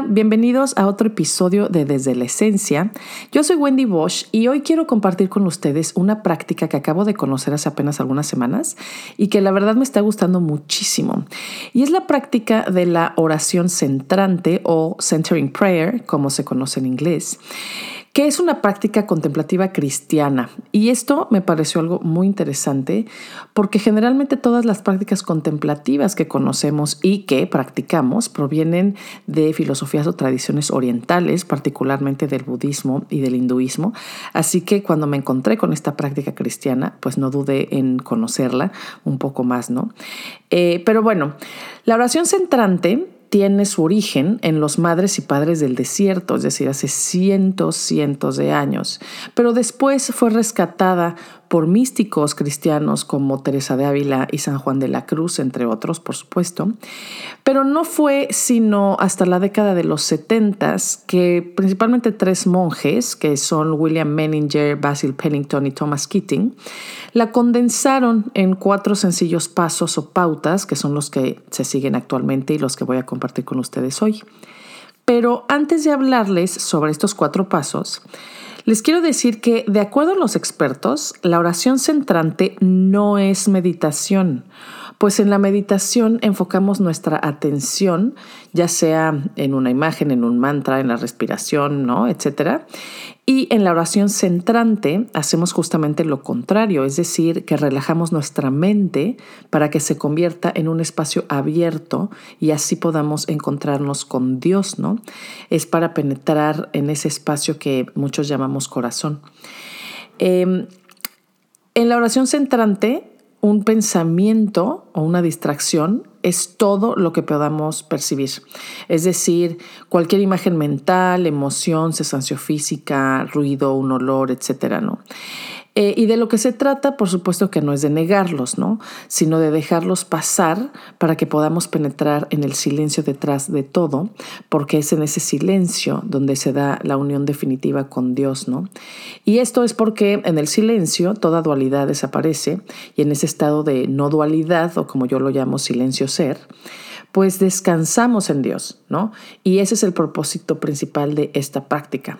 Bienvenidos a otro episodio de Desde la Esencia. Yo soy Wendy Bosch y hoy quiero compartir con ustedes una práctica que acabo de conocer hace apenas algunas semanas y que la verdad me está gustando muchísimo. Y es la práctica de la oración centrante o centering prayer, como se conoce en inglés que es una práctica contemplativa cristiana. Y esto me pareció algo muy interesante porque generalmente todas las prácticas contemplativas que conocemos y que practicamos provienen de filosofías o tradiciones orientales, particularmente del budismo y del hinduismo. Así que cuando me encontré con esta práctica cristiana, pues no dudé en conocerla un poco más, ¿no? Eh, pero bueno, la oración centrante tiene su origen en los madres y padres del desierto, es decir, hace cientos, cientos de años, pero después fue rescatada por místicos cristianos como Teresa de Ávila y San Juan de la Cruz, entre otros, por supuesto. Pero no fue sino hasta la década de los 70 que principalmente tres monjes, que son William Menninger, Basil Pennington y Thomas Keating, la condensaron en cuatro sencillos pasos o pautas, que son los que se siguen actualmente y los que voy a compartir con ustedes hoy. Pero antes de hablarles sobre estos cuatro pasos, les quiero decir que, de acuerdo a los expertos, la oración centrante no es meditación, pues en la meditación enfocamos nuestra atención, ya sea en una imagen, en un mantra, en la respiración, ¿no? etcétera, y en la oración centrante hacemos justamente lo contrario, es decir, que relajamos nuestra mente para que se convierta en un espacio abierto y así podamos encontrarnos con Dios, ¿no? Es para penetrar en ese espacio que muchos llamamos corazón. Em, en la oración centrante un pensamiento o una distracción es todo lo que podamos percibir. Es decir, cualquier imagen mental, emoción, sensación física, ruido, un olor, etcétera, ¿no? Eh, y de lo que se trata, por supuesto que no es de negarlos, ¿no? Sino de dejarlos pasar para que podamos penetrar en el silencio detrás de todo, porque es en ese silencio donde se da la unión definitiva con Dios, ¿no? Y esto es porque en el silencio toda dualidad desaparece y en ese estado de no dualidad, o como yo lo llamo silencio ser, pues descansamos en Dios, ¿no? Y ese es el propósito principal de esta práctica.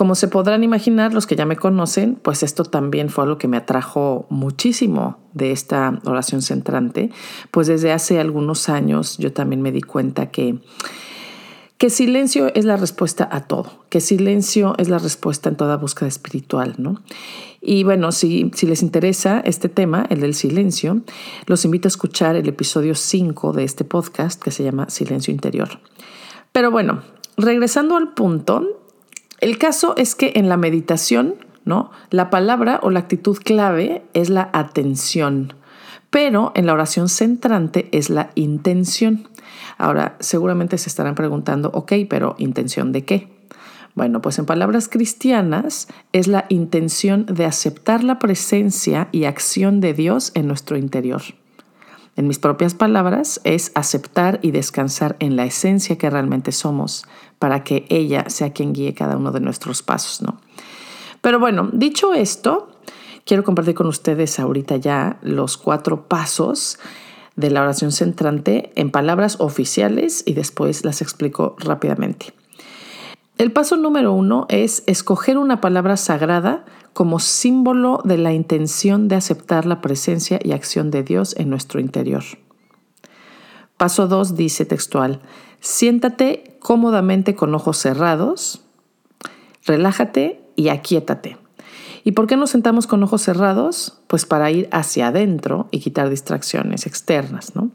Como se podrán imaginar, los que ya me conocen, pues esto también fue algo que me atrajo muchísimo de esta oración centrante, pues desde hace algunos años yo también me di cuenta que que silencio es la respuesta a todo, que silencio es la respuesta en toda búsqueda espiritual, ¿no? Y bueno, si, si les interesa este tema, el del silencio, los invito a escuchar el episodio 5 de este podcast que se llama Silencio Interior. Pero bueno, regresando al punto, el caso es que en la meditación, ¿no? La palabra o la actitud clave es la atención, pero en la oración centrante es la intención. Ahora, seguramente se estarán preguntando, ok, pero ¿intención de qué? Bueno, pues en palabras cristianas es la intención de aceptar la presencia y acción de Dios en nuestro interior. En mis propias palabras, es aceptar y descansar en la esencia que realmente somos para que ella sea quien guíe cada uno de nuestros pasos, ¿no? Pero bueno, dicho esto, quiero compartir con ustedes ahorita ya los cuatro pasos de la oración centrante en palabras oficiales y después las explico rápidamente. El paso número uno es escoger una palabra sagrada como símbolo de la intención de aceptar la presencia y acción de Dios en nuestro interior. Paso 2 dice textual, siéntate cómodamente con ojos cerrados, relájate y aquíétate. ¿Y por qué nos sentamos con ojos cerrados? Pues para ir hacia adentro y quitar distracciones externas, ¿no?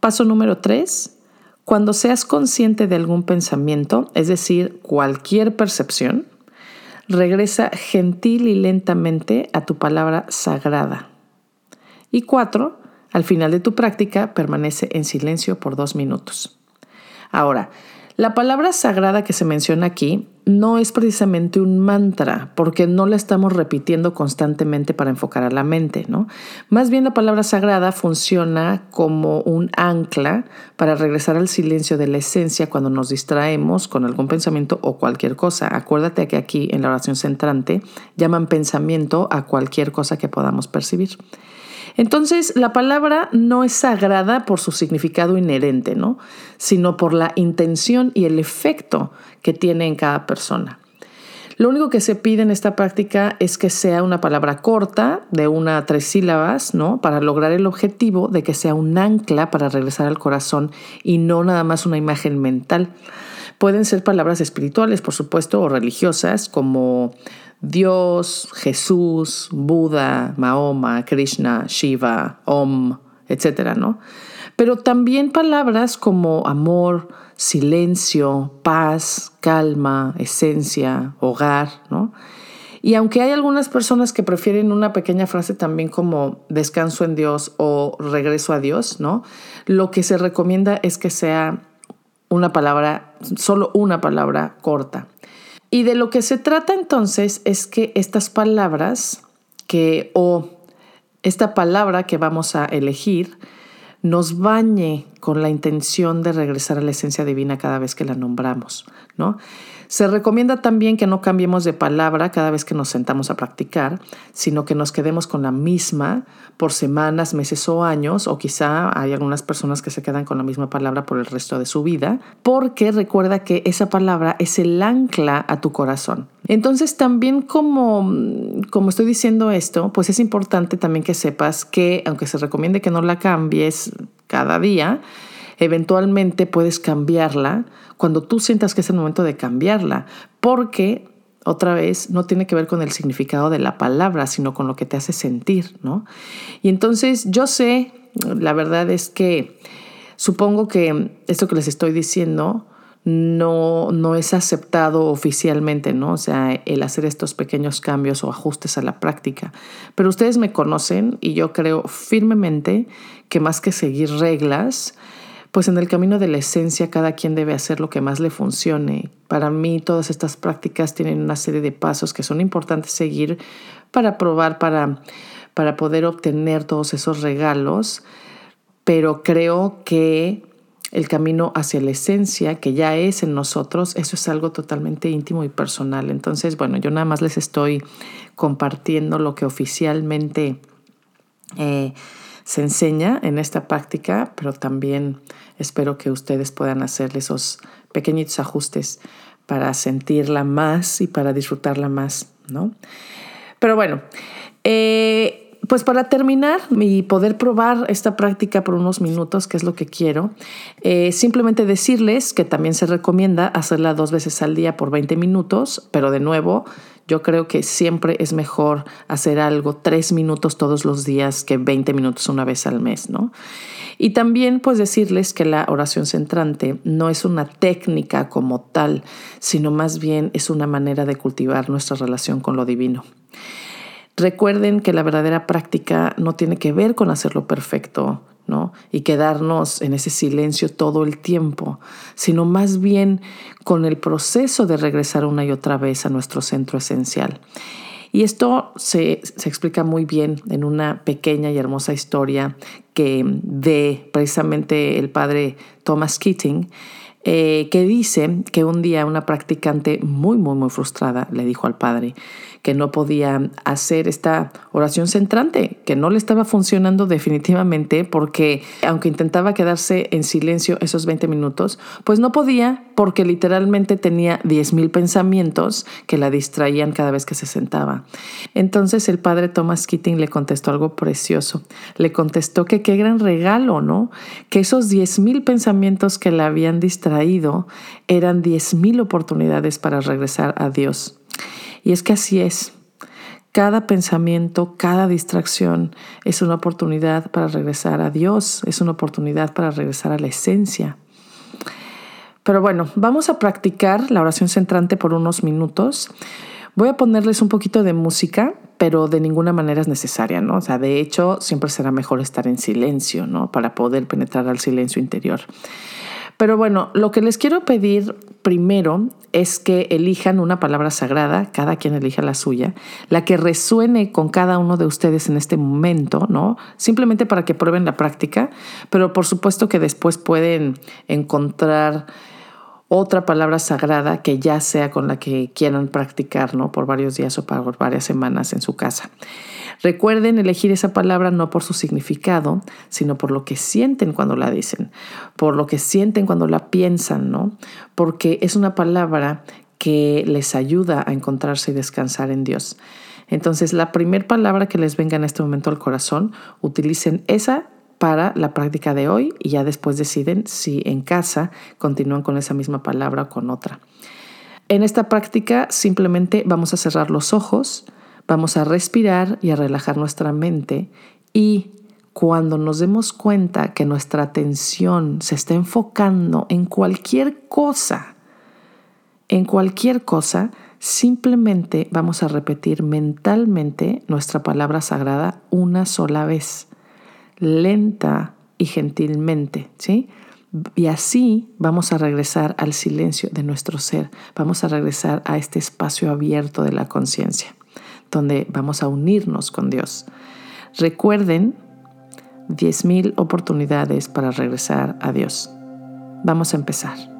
Paso número 3, cuando seas consciente de algún pensamiento, es decir, cualquier percepción, regresa gentil y lentamente a tu palabra sagrada. Y cuatro, al final de tu práctica, permanece en silencio por dos minutos. Ahora, la palabra sagrada que se menciona aquí no es precisamente un mantra, porque no la estamos repitiendo constantemente para enfocar a la mente, ¿no? Más bien la palabra sagrada funciona como un ancla para regresar al silencio de la esencia cuando nos distraemos con algún pensamiento o cualquier cosa. Acuérdate que aquí en la oración centrante llaman pensamiento a cualquier cosa que podamos percibir. Entonces, la palabra no es sagrada por su significado inherente, ¿no? Sino por la intención y el efecto que tiene en cada persona. Lo único que se pide en esta práctica es que sea una palabra corta, de una a tres sílabas, ¿no? Para lograr el objetivo de que sea un ancla para regresar al corazón y no nada más una imagen mental. Pueden ser palabras espirituales, por supuesto, o religiosas, como Dios, Jesús, Buda, Mahoma, Krishna, Shiva, Om, etcétera, ¿no? Pero también palabras como amor, silencio, paz, calma, esencia, hogar, ¿no? Y aunque hay algunas personas que prefieren una pequeña frase también como descanso en Dios o regreso a Dios, ¿no? Lo que se recomienda es que sea una palabra, solo una palabra corta. Y de lo que se trata entonces es que estas palabras que o esta palabra que vamos a elegir nos bañe con la intención de regresar a la esencia divina cada vez que la nombramos, ¿no? Se recomienda también que no cambiemos de palabra cada vez que nos sentamos a practicar, sino que nos quedemos con la misma por semanas, meses o años, o quizá hay algunas personas que se quedan con la misma palabra por el resto de su vida, porque recuerda que esa palabra es el ancla a tu corazón. Entonces también como, como estoy diciendo esto, pues es importante también que sepas que aunque se recomiende que no la cambies cada día, eventualmente puedes cambiarla cuando tú sientas que es el momento de cambiarla, porque otra vez no tiene que ver con el significado de la palabra, sino con lo que te hace sentir, ¿no? Y entonces yo sé, la verdad es que supongo que esto que les estoy diciendo no, no es aceptado oficialmente, ¿no? O sea, el hacer estos pequeños cambios o ajustes a la práctica. Pero ustedes me conocen y yo creo firmemente que más que seguir reglas, pues en el camino de la esencia cada quien debe hacer lo que más le funcione. Para mí todas estas prácticas tienen una serie de pasos que son importantes seguir para probar, para, para poder obtener todos esos regalos, pero creo que el camino hacia la esencia que ya es en nosotros, eso es algo totalmente íntimo y personal. Entonces, bueno, yo nada más les estoy compartiendo lo que oficialmente eh, se enseña en esta práctica, pero también espero que ustedes puedan hacer esos pequeñitos ajustes para sentirla más y para disfrutarla más, ¿no? Pero bueno, eh, pues para terminar y poder probar esta práctica por unos minutos, que es lo que quiero, eh, simplemente decirles que también se recomienda hacerla dos veces al día por 20 minutos, pero de nuevo, yo creo que siempre es mejor hacer algo tres minutos todos los días que 20 minutos una vez al mes, ¿no? Y también pues decirles que la oración centrante no es una técnica como tal, sino más bien es una manera de cultivar nuestra relación con lo divino. Recuerden que la verdadera práctica no tiene que ver con hacerlo perfecto, ¿no? Y quedarnos en ese silencio todo el tiempo, sino más bien con el proceso de regresar una y otra vez a nuestro centro esencial. Y esto se, se, explica muy bien en una pequeña y hermosa historia que de precisamente el padre Thomas Keating, eh, que dice que un día una practicante muy, muy, muy frustrada le dijo al padre que no podía hacer esta oración centrante, que no le estaba funcionando definitivamente porque aunque intentaba quedarse en silencio esos 20 minutos, pues no podía porque literalmente tenía 10.000 pensamientos que la distraían cada vez que se sentaba. Entonces el padre Thomas Keating le contestó algo precioso. Le contestó que qué gran regalo, ¿no? Que esos 10.000 pensamientos que la habían distraído eran 10.000 oportunidades para regresar a Dios. Y es que así es. Cada pensamiento, cada distracción es una oportunidad para regresar a Dios, es una oportunidad para regresar a la esencia. Pero bueno, vamos a practicar la oración centrante por unos minutos. Voy a ponerles un poquito de música, pero de ninguna manera es necesaria, ¿no? O sea, de hecho, siempre será mejor estar en silencio, ¿no? Para poder penetrar al silencio interior. Pero bueno, lo que les quiero pedir primero es que elijan una palabra sagrada, cada quien elija la suya, la que resuene con cada uno de ustedes en este momento, ¿no? Simplemente para que prueben la práctica, pero por supuesto que después pueden encontrar otra palabra sagrada que ya sea con la que quieran practicar, ¿no? Por varios días o por varias semanas en su casa. Recuerden elegir esa palabra no por su significado, sino por lo que sienten cuando la dicen, por lo que sienten cuando la piensan, ¿no? Porque es una palabra que les ayuda a encontrarse y descansar en Dios. Entonces, la primera palabra que les venga en este momento al corazón, utilicen esa para la práctica de hoy y ya después deciden si en casa continúan con esa misma palabra o con otra. En esta práctica simplemente vamos a cerrar los ojos, vamos a respirar y a relajar nuestra mente y cuando nos demos cuenta que nuestra atención se está enfocando en cualquier cosa, en cualquier cosa, simplemente vamos a repetir mentalmente nuestra palabra sagrada una sola vez, lenta y gentilmente, ¿sí? Y así vamos a regresar al silencio de nuestro ser, vamos a regresar a este espacio abierto de la conciencia, donde vamos a unirnos con Dios. Recuerden 10.000 oportunidades para regresar a Dios. Vamos a empezar.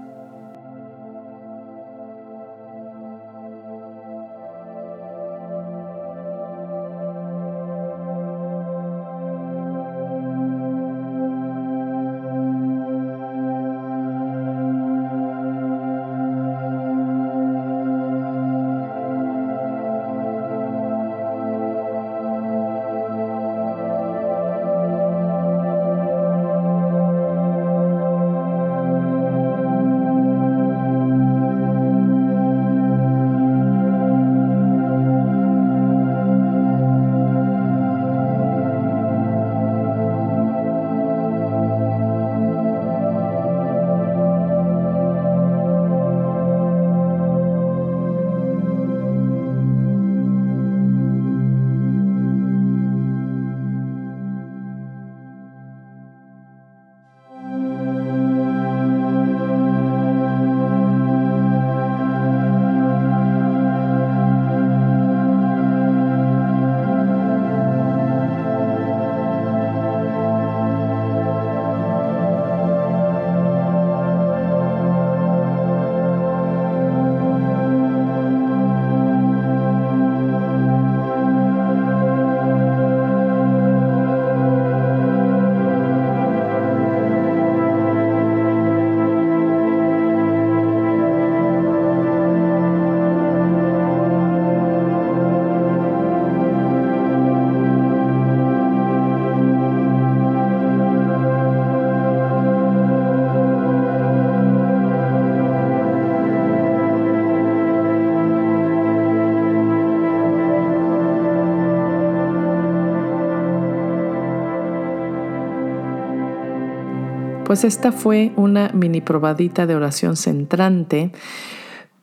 Pues esta fue una mini probadita de oración centrante,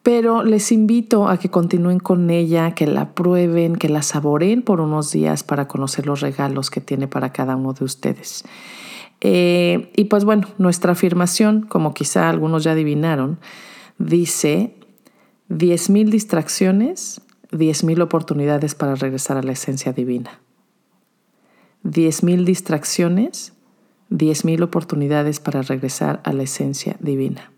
pero les invito a que continúen con ella, que la prueben, que la saboreen por unos días para conocer los regalos que tiene para cada uno de ustedes. Eh, y pues bueno, nuestra afirmación, como quizá algunos ya adivinaron, dice 10.000 distracciones, 10.000 oportunidades para regresar a la esencia divina. 10.000 distracciones, 10.000 oportunidades para regresar a la esencia divina.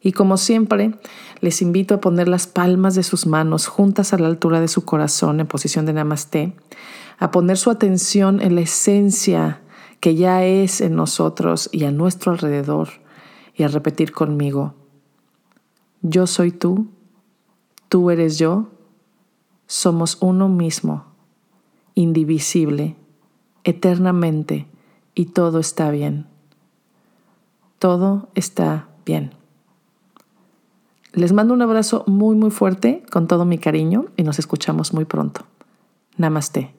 Y como siempre, les invito a poner las palmas de sus manos juntas a la altura de su corazón en posición de namaste, a poner su atención en la esencia que ya es en nosotros y a nuestro alrededor y a repetir conmigo, yo soy tú, tú eres yo, somos uno mismo, indivisible eternamente y todo está bien. Todo está bien. Les mando un abrazo muy muy fuerte con todo mi cariño y nos escuchamos muy pronto. Namaste.